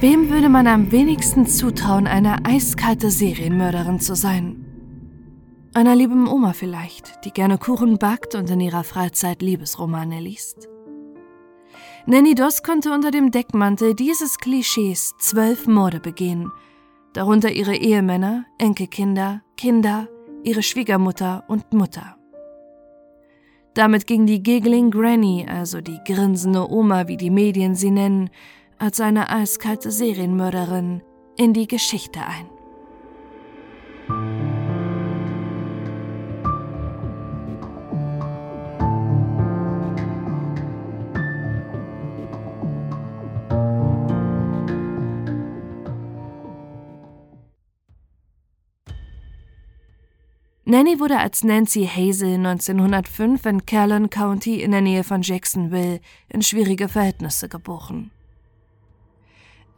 Wem würde man am wenigsten zutrauen, eine eiskalte Serienmörderin zu sein? Einer lieben Oma vielleicht, die gerne Kuchen backt und in ihrer Freizeit Liebesromane liest. Nanny Doss konnte unter dem Deckmantel dieses Klischees zwölf Morde begehen, darunter ihre Ehemänner, Enkelkinder, Kinder, ihre Schwiegermutter und Mutter. Damit ging die Giggling Granny, also die grinsende Oma, wie die Medien sie nennen, als eine eiskalte Serienmörderin in die Geschichte ein. Nanny wurde als Nancy Hazel 1905 in Callan County in der Nähe von Jacksonville in schwierige Verhältnisse geboren.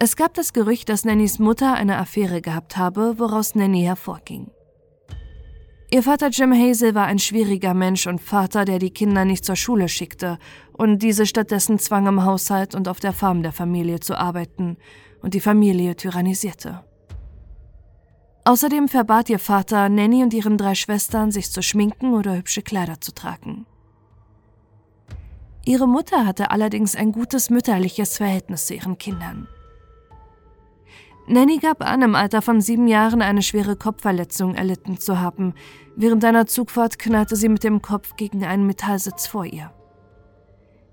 Es gab das Gerücht, dass Nannys Mutter eine Affäre gehabt habe, woraus Nanny hervorging. Ihr Vater Jim Hazel war ein schwieriger Mensch und Vater, der die Kinder nicht zur Schule schickte und diese stattdessen zwang im Haushalt und auf der Farm der Familie zu arbeiten und die Familie tyrannisierte. Außerdem verbat ihr Vater Nanny und ihren drei Schwestern, sich zu schminken oder hübsche Kleider zu tragen. Ihre Mutter hatte allerdings ein gutes mütterliches Verhältnis zu ihren Kindern. Nanny gab an, im Alter von sieben Jahren eine schwere Kopfverletzung erlitten zu haben. Während einer Zugfahrt knallte sie mit dem Kopf gegen einen Metallsitz vor ihr.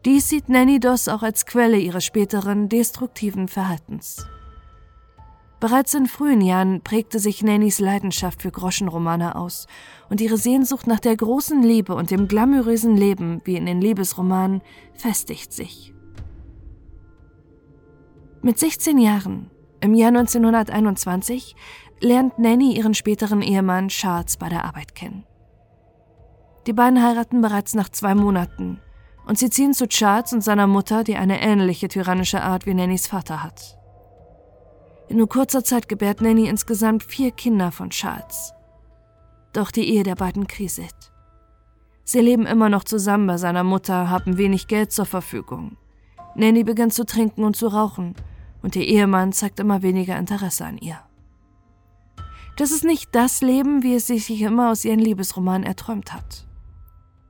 Dies sieht Nanny Doss auch als Quelle ihres späteren destruktiven Verhaltens. Bereits in frühen Jahren prägte sich Nannys Leidenschaft für Groschenromane aus und ihre Sehnsucht nach der großen Liebe und dem glamourösen Leben, wie in den Liebesromanen, festigt sich. Mit 16 Jahren im Jahr 1921 lernt Nanny ihren späteren Ehemann Charles bei der Arbeit kennen. Die beiden heiraten bereits nach zwei Monaten und sie ziehen zu Charles und seiner Mutter, die eine ähnliche tyrannische Art wie Nannys Vater hat. In nur kurzer Zeit gebärt Nanny insgesamt vier Kinder von Charles. Doch die Ehe der beiden kriselt. Sie leben immer noch zusammen bei seiner Mutter, haben wenig Geld zur Verfügung. Nanny beginnt zu trinken und zu rauchen und ihr Ehemann zeigt immer weniger Interesse an ihr. Das ist nicht das Leben, wie es sich immer aus ihren Liebesromanen erträumt hat.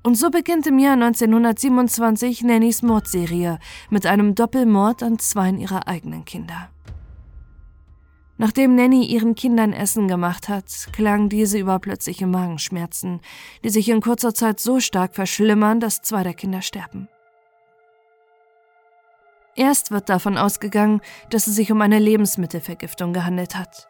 Und so beginnt im Jahr 1927 Nannys Mordserie mit einem Doppelmord an zwei ihrer eigenen Kinder. Nachdem Nanny ihren Kindern Essen gemacht hat, klagen diese über plötzliche Magenschmerzen, die sich in kurzer Zeit so stark verschlimmern, dass zwei der Kinder sterben. Erst wird davon ausgegangen, dass es sich um eine Lebensmittelvergiftung gehandelt hat.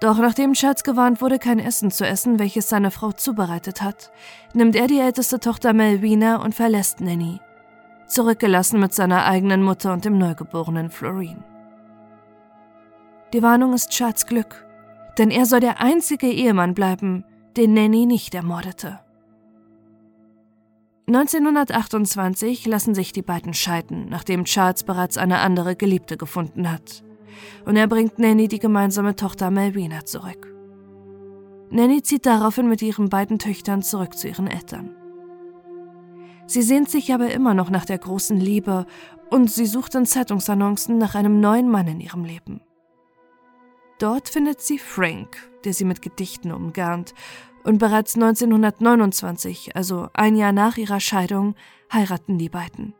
Doch nachdem Charles gewarnt wurde, kein Essen zu essen, welches seine Frau zubereitet hat, nimmt er die älteste Tochter Melvina und verlässt Nanny, zurückgelassen mit seiner eigenen Mutter und dem neugeborenen Florine. Die Warnung ist Charles Glück, denn er soll der einzige Ehemann bleiben, den Nanny nicht ermordete. 1928 lassen sich die beiden scheiden, nachdem Charles bereits eine andere Geliebte gefunden hat. Und er bringt Nanny die gemeinsame Tochter Melvina zurück. Nanny zieht daraufhin mit ihren beiden Töchtern zurück zu ihren Eltern. Sie sehnt sich aber immer noch nach der großen Liebe und sie sucht in Zeitungsannoncen nach einem neuen Mann in ihrem Leben. Dort findet sie Frank, der sie mit Gedichten umgarnt und bereits 1929, also ein Jahr nach ihrer Scheidung, heiraten die beiden.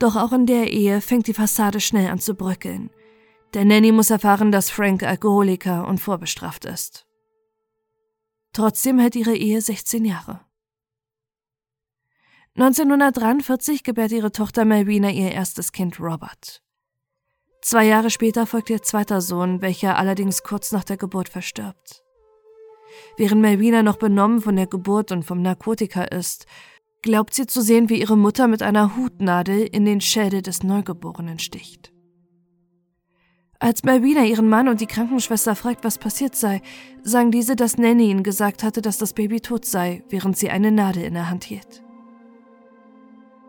Doch auch in der Ehe fängt die Fassade schnell an zu bröckeln. Der Nanny muss erfahren, dass Frank Alkoholiker und vorbestraft ist. Trotzdem hält ihre Ehe 16 Jahre. 1943 gebärt ihre Tochter Melvina ihr erstes Kind Robert. Zwei Jahre später folgt ihr zweiter Sohn, welcher allerdings kurz nach der Geburt verstirbt. Während Melvina noch benommen von der Geburt und vom Narkotika ist, glaubt sie zu sehen, wie ihre Mutter mit einer Hutnadel in den Schädel des Neugeborenen sticht. Als Melvina ihren Mann und die Krankenschwester fragt, was passiert sei, sagen diese, dass Nanny ihnen gesagt hatte, dass das Baby tot sei, während sie eine Nadel in der Hand hielt.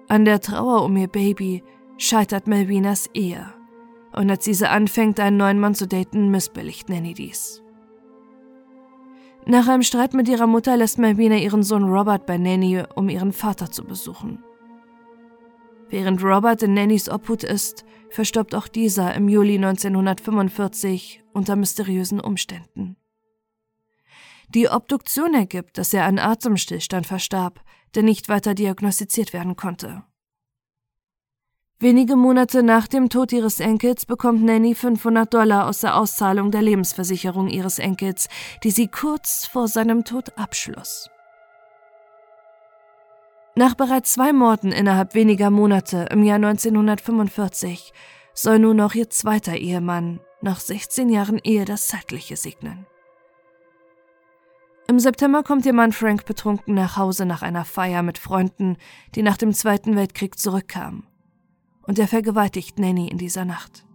An der Trauer um ihr Baby scheitert Melvinas Ehe. Und als diese anfängt, einen neuen Mann zu daten, missbilligt Nanny dies. Nach einem Streit mit ihrer Mutter lässt Malvina ihren Sohn Robert bei Nanny, um ihren Vater zu besuchen. Während Robert in Nannys Obhut ist, verstirbt auch dieser im Juli 1945 unter mysteriösen Umständen. Die Obduktion ergibt, dass er an Atemstillstand verstarb, der nicht weiter diagnostiziert werden konnte. Wenige Monate nach dem Tod ihres Enkels bekommt Nanny 500 Dollar aus der Auszahlung der Lebensversicherung ihres Enkels, die sie kurz vor seinem Tod abschloss. Nach bereits zwei Morden innerhalb weniger Monate im Jahr 1945 soll nun auch ihr zweiter Ehemann nach 16 Jahren Ehe das Zeitliche segnen. Im September kommt ihr Mann Frank betrunken nach Hause nach einer Feier mit Freunden, die nach dem Zweiten Weltkrieg zurückkamen und er vergewaltigt Nanny in dieser Nacht.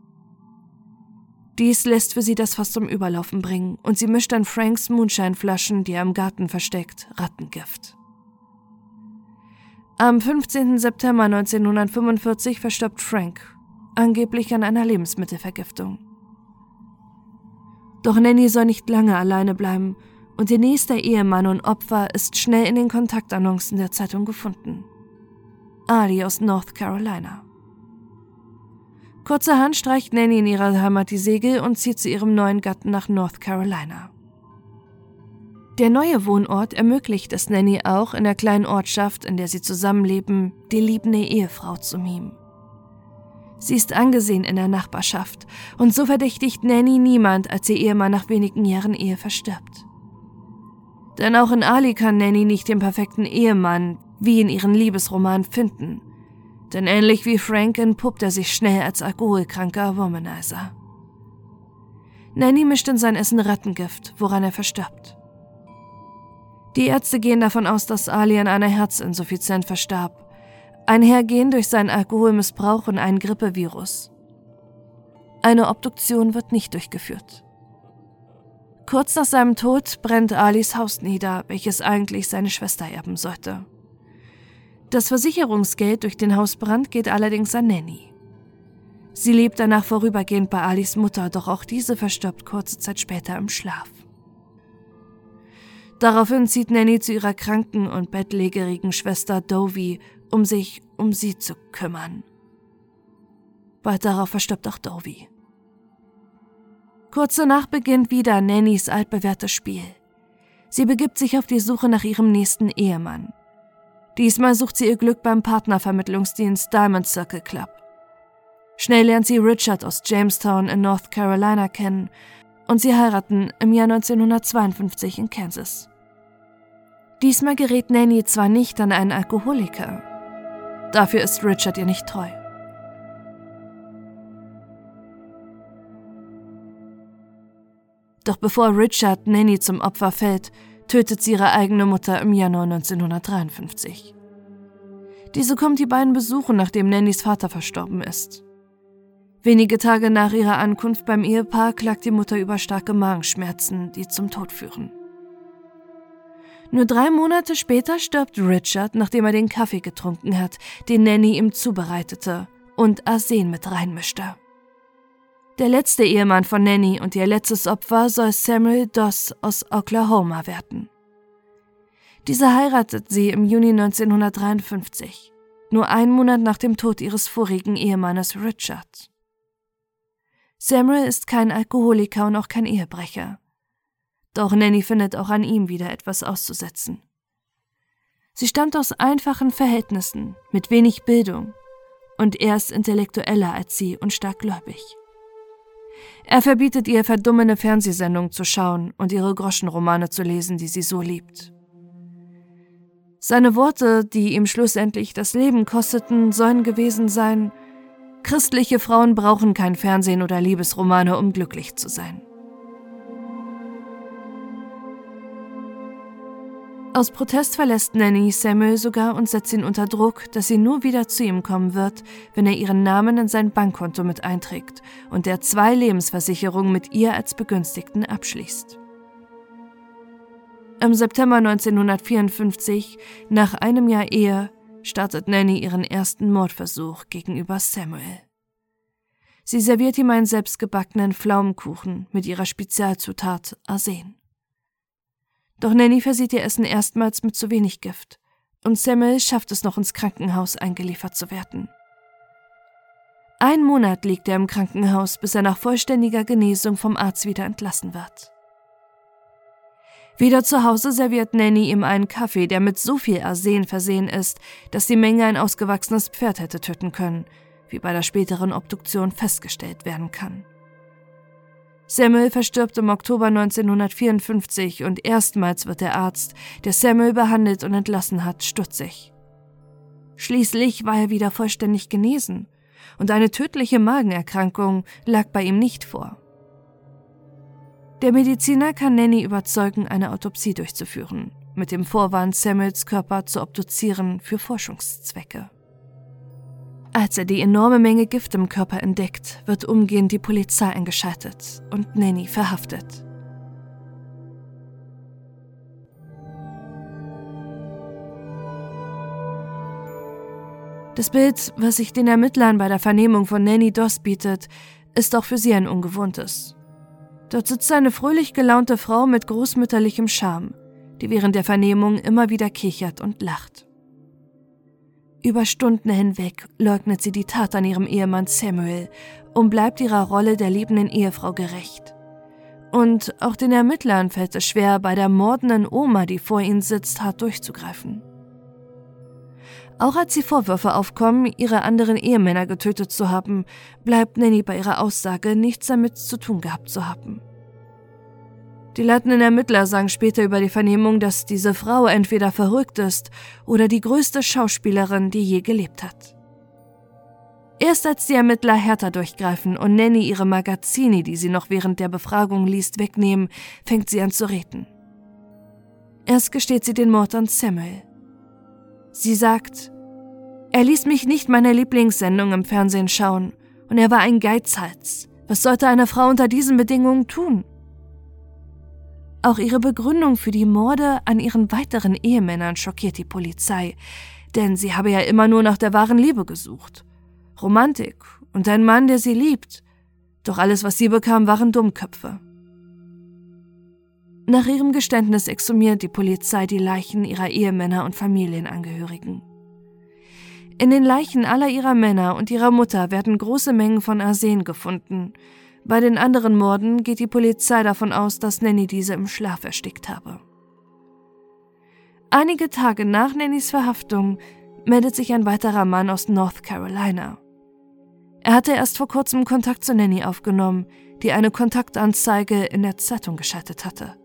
Dies lässt für sie das Fass zum Überlaufen bringen und sie mischt an Franks Moonshine-Flaschen, die er im Garten versteckt, Rattengift. Am 15. September 1945 verstirbt Frank, angeblich an einer Lebensmittelvergiftung. Doch Nanny soll nicht lange alleine bleiben und ihr nächster Ehemann und Opfer ist schnell in den Kontaktannoncen der Zeitung gefunden. Ali aus North Carolina. Kurzerhand streicht Nanny in ihrer Heimat die Segel und zieht zu ihrem neuen Gatten nach North Carolina. Der neue Wohnort ermöglicht es Nanny auch, in der kleinen Ortschaft, in der sie zusammenleben, die liebende Ehefrau zu mimen. Sie ist angesehen in der Nachbarschaft und so verdächtigt Nanny niemand, als ihr Ehemann nach wenigen Jahren Ehe verstirbt. Denn auch in Ali kann Nanny nicht den perfekten Ehemann wie in ihren Liebesroman finden – denn ähnlich wie Frank entpuppt er sich schnell als alkoholkranker Womanizer. Nanny mischt in sein Essen Rattengift, woran er verstirbt. Die Ärzte gehen davon aus, dass Ali an einer Herzinsuffizienz verstarb, einhergehend durch seinen Alkoholmissbrauch und einen Grippevirus. Eine Obduktion wird nicht durchgeführt. Kurz nach seinem Tod brennt Alis Haus nieder, welches eigentlich seine Schwester erben sollte. Das Versicherungsgeld durch den Hausbrand geht allerdings an Nanny. Sie lebt danach vorübergehend bei Alis Mutter, doch auch diese verstirbt kurze Zeit später im Schlaf. Daraufhin zieht Nanny zu ihrer kranken und bettlägerigen Schwester Dovie, um sich um sie zu kümmern. Bald darauf verstirbt auch Dovie. Kurz danach beginnt wieder Nannys altbewährtes Spiel. Sie begibt sich auf die Suche nach ihrem nächsten Ehemann. Diesmal sucht sie ihr Glück beim Partnervermittlungsdienst Diamond Circle Club. Schnell lernt sie Richard aus Jamestown in North Carolina kennen und sie heiraten im Jahr 1952 in Kansas. Diesmal gerät Nanny zwar nicht an einen Alkoholiker, dafür ist Richard ihr nicht treu. Doch bevor Richard Nanny zum Opfer fällt, tötet sie ihre eigene Mutter im Januar 1953. Diese kommt die beiden besuchen, nachdem Nannys Vater verstorben ist. Wenige Tage nach ihrer Ankunft beim Ehepaar klagt die Mutter über starke Magenschmerzen, die zum Tod führen. Nur drei Monate später stirbt Richard, nachdem er den Kaffee getrunken hat, den Nanny ihm zubereitete und Arsen mit reinmischte. Der letzte Ehemann von Nanny und ihr letztes Opfer soll Samuel Doss aus Oklahoma werden. Diese heiratet sie im Juni 1953, nur einen Monat nach dem Tod ihres vorigen Ehemannes Richard. Samuel ist kein Alkoholiker und auch kein Ehebrecher. Doch Nanny findet auch an ihm wieder etwas auszusetzen. Sie stammt aus einfachen Verhältnissen, mit wenig Bildung, und er ist intellektueller als sie und stark gläubig. Er verbietet ihr, verdummende Fernsehsendungen zu schauen und ihre Groschenromane zu lesen, die sie so liebt. Seine Worte, die ihm schlussendlich das Leben kosteten, sollen gewesen sein, christliche Frauen brauchen kein Fernsehen oder Liebesromane, um glücklich zu sein. Aus Protest verlässt Nanny Samuel sogar und setzt ihn unter Druck, dass sie nur wieder zu ihm kommen wird, wenn er ihren Namen in sein Bankkonto mit einträgt und er zwei Lebensversicherungen mit ihr als Begünstigten abschließt. Im September 1954, nach einem Jahr Ehe, startet Nanny ihren ersten Mordversuch gegenüber Samuel. Sie serviert ihm einen selbstgebackenen Pflaumenkuchen mit ihrer Spezialzutat Arsen. Doch Nanny versieht ihr Essen erstmals mit zu wenig Gift und Samuel schafft es noch ins Krankenhaus eingeliefert zu werden. Ein Monat liegt er im Krankenhaus, bis er nach vollständiger Genesung vom Arzt wieder entlassen wird. Wieder zu Hause serviert Nanny ihm einen Kaffee, der mit so viel Arsen versehen ist, dass die Menge ein ausgewachsenes Pferd hätte töten können, wie bei der späteren Obduktion festgestellt werden kann. Samuel verstirbt im Oktober 1954 und erstmals wird der Arzt, der Samuel behandelt und entlassen hat, stutzig. Schließlich war er wieder vollständig genesen und eine tödliche Magenerkrankung lag bei ihm nicht vor. Der Mediziner kann Nanny überzeugen, eine Autopsie durchzuführen, mit dem Vorwand, Samuels Körper zu obduzieren für Forschungszwecke. Als er die enorme Menge Gift im Körper entdeckt, wird umgehend die Polizei eingeschaltet und Nanny verhaftet. Das Bild, was sich den Ermittlern bei der Vernehmung von Nanny Doss bietet, ist auch für sie ein ungewohntes. Dort sitzt eine fröhlich gelaunte Frau mit großmütterlichem Charme, die während der Vernehmung immer wieder kichert und lacht. Über Stunden hinweg leugnet sie die Tat an ihrem Ehemann Samuel und bleibt ihrer Rolle der liebenden Ehefrau gerecht. Und auch den Ermittlern fällt es schwer, bei der mordenden Oma, die vor ihnen sitzt, hart durchzugreifen. Auch als die Vorwürfe aufkommen, ihre anderen Ehemänner getötet zu haben, bleibt Nanny bei ihrer Aussage, nichts damit zu tun gehabt zu haben. Die leitenden Ermittler sagen später über die Vernehmung, dass diese Frau entweder verrückt ist oder die größte Schauspielerin, die je gelebt hat. Erst als die Ermittler härter durchgreifen und Nanny ihre Magazine, die sie noch während der Befragung liest, wegnehmen, fängt sie an zu reden. Erst gesteht sie den Mord an Samuel. Sie sagt, er ließ mich nicht meine Lieblingssendung im Fernsehen schauen und er war ein Geizhals. Was sollte eine Frau unter diesen Bedingungen tun? Auch ihre Begründung für die Morde an ihren weiteren Ehemännern schockiert die Polizei, denn sie habe ja immer nur nach der wahren Liebe gesucht. Romantik und ein Mann, der sie liebt. Doch alles, was sie bekam, waren Dummköpfe. Nach ihrem Geständnis exhumiert die Polizei die Leichen ihrer Ehemänner und Familienangehörigen. In den Leichen aller ihrer Männer und ihrer Mutter werden große Mengen von Arsen gefunden. Bei den anderen Morden geht die Polizei davon aus, dass Nanny diese im Schlaf erstickt habe. Einige Tage nach Nannys Verhaftung meldet sich ein weiterer Mann aus North Carolina. Er hatte erst vor kurzem Kontakt zu Nanny aufgenommen, die eine Kontaktanzeige in der Zeitung geschaltet hatte.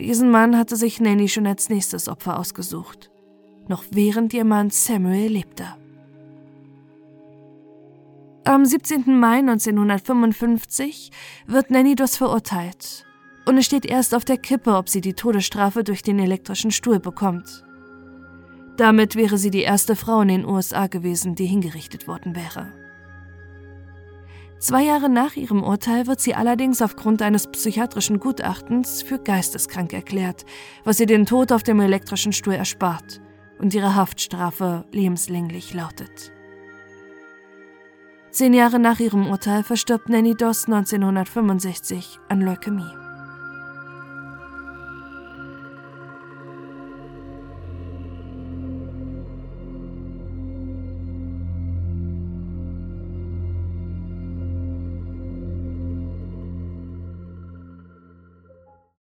Diesen Mann hatte sich Nanny schon als nächstes Opfer ausgesucht, noch während ihr Mann Samuel lebte. Am 17. Mai 1955 wird Nanny Doss verurteilt und es steht erst auf der Kippe, ob sie die Todesstrafe durch den elektrischen Stuhl bekommt. Damit wäre sie die erste Frau in den USA gewesen, die hingerichtet worden wäre. Zwei Jahre nach ihrem Urteil wird sie allerdings aufgrund eines psychiatrischen Gutachtens für geisteskrank erklärt, was ihr den Tod auf dem elektrischen Stuhl erspart und ihre Haftstrafe lebenslänglich lautet. Zehn Jahre nach ihrem Urteil verstirbt Nanny Doss 1965 an Leukämie.